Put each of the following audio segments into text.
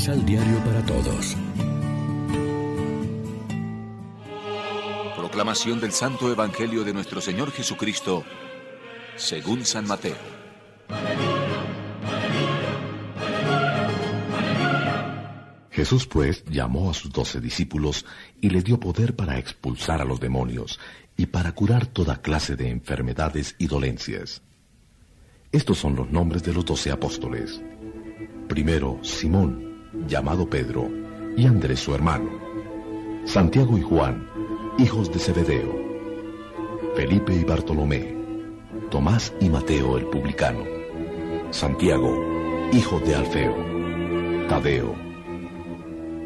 Misal Diario para Todos. Proclamación del Santo Evangelio de nuestro Señor Jesucristo, según San Mateo. Jesús pues llamó a sus doce discípulos y le dio poder para expulsar a los demonios y para curar toda clase de enfermedades y dolencias. Estos son los nombres de los doce apóstoles. Primero, Simón, llamado Pedro, y Andrés su hermano. Santiago y Juan, hijos de Zebedeo. Felipe y Bartolomé. Tomás y Mateo el publicano. Santiago, hijo de Alfeo. Tadeo.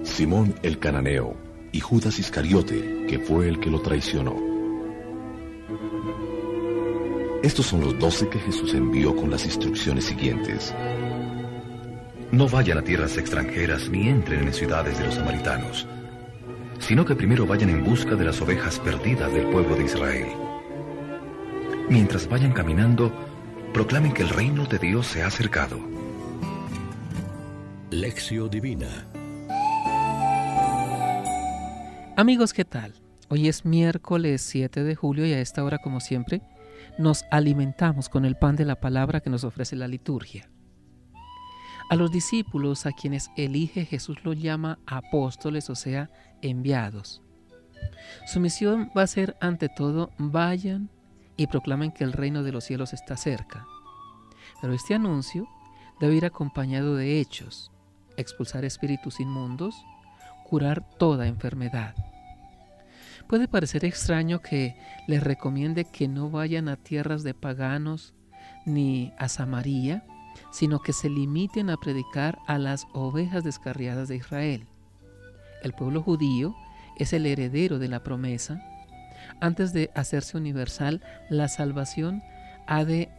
Simón el cananeo y Judas Iscariote, que fue el que lo traicionó. Estos son los doce que Jesús envió con las instrucciones siguientes. No vayan a tierras extranjeras ni entren en ciudades de los samaritanos, sino que primero vayan en busca de las ovejas perdidas del pueblo de Israel. Mientras vayan caminando, proclamen que el reino de Dios se ha acercado. Lección Divina Amigos, ¿qué tal? Hoy es miércoles 7 de julio y a esta hora, como siempre, nos alimentamos con el pan de la palabra que nos ofrece la liturgia. A los discípulos a quienes elige Jesús los llama apóstoles, o sea, enviados. Su misión va a ser, ante todo, vayan y proclamen que el reino de los cielos está cerca. Pero este anuncio debe ir acompañado de hechos, expulsar espíritus inmundos, curar toda enfermedad. Puede parecer extraño que les recomiende que no vayan a tierras de paganos ni a Samaria, sino que se limiten a predicar a las ovejas descarriadas de Israel. El pueblo judío es el heredero de la promesa. Antes de hacerse universal, la salvación ha de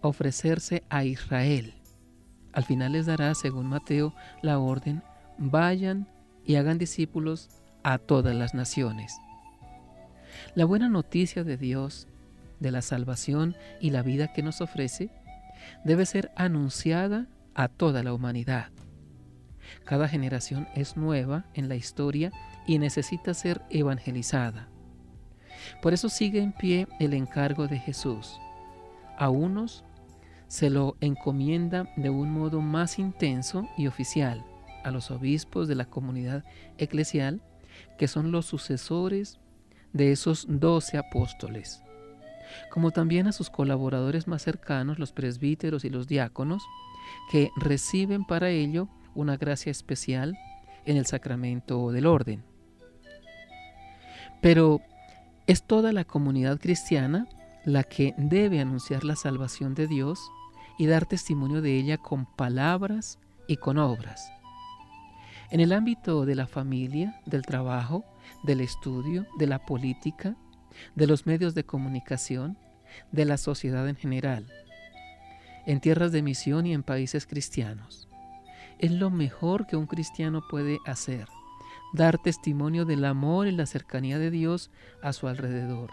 ofrecerse a Israel. Al final les dará, según Mateo, la orden, vayan y hagan discípulos a todas las naciones. La buena noticia de Dios, de la salvación y la vida que nos ofrece, debe ser anunciada a toda la humanidad. Cada generación es nueva en la historia y necesita ser evangelizada. Por eso sigue en pie el encargo de Jesús. A unos se lo encomienda de un modo más intenso y oficial a los obispos de la comunidad eclesial, que son los sucesores de esos doce apóstoles, como también a sus colaboradores más cercanos, los presbíteros y los diáconos, que reciben para ello una gracia especial en el sacramento del orden. Pero es toda la comunidad cristiana la que debe anunciar la salvación de Dios y dar testimonio de ella con palabras y con obras. En el ámbito de la familia, del trabajo, del estudio, de la política, de los medios de comunicación, de la sociedad en general, en tierras de misión y en países cristianos. Es lo mejor que un cristiano puede hacer, dar testimonio del amor y la cercanía de Dios a su alrededor,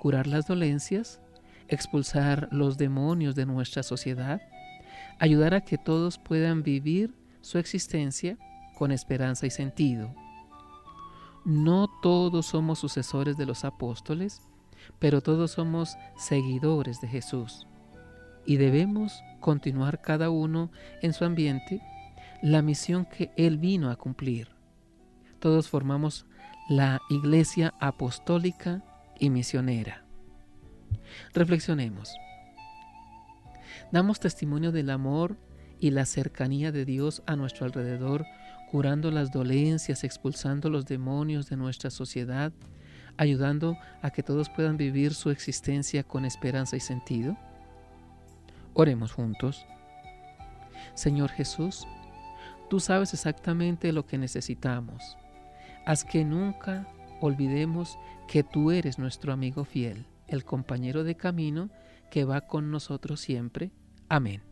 curar las dolencias, expulsar los demonios de nuestra sociedad, ayudar a que todos puedan vivir su existencia con esperanza y sentido, no todos somos sucesores de los apóstoles, pero todos somos seguidores de Jesús. Y debemos continuar cada uno en su ambiente la misión que Él vino a cumplir. Todos formamos la Iglesia Apostólica y Misionera. Reflexionemos. Damos testimonio del amor y la cercanía de Dios a nuestro alrededor curando las dolencias, expulsando los demonios de nuestra sociedad, ayudando a que todos puedan vivir su existencia con esperanza y sentido? Oremos juntos. Señor Jesús, tú sabes exactamente lo que necesitamos. Haz que nunca olvidemos que tú eres nuestro amigo fiel, el compañero de camino que va con nosotros siempre. Amén.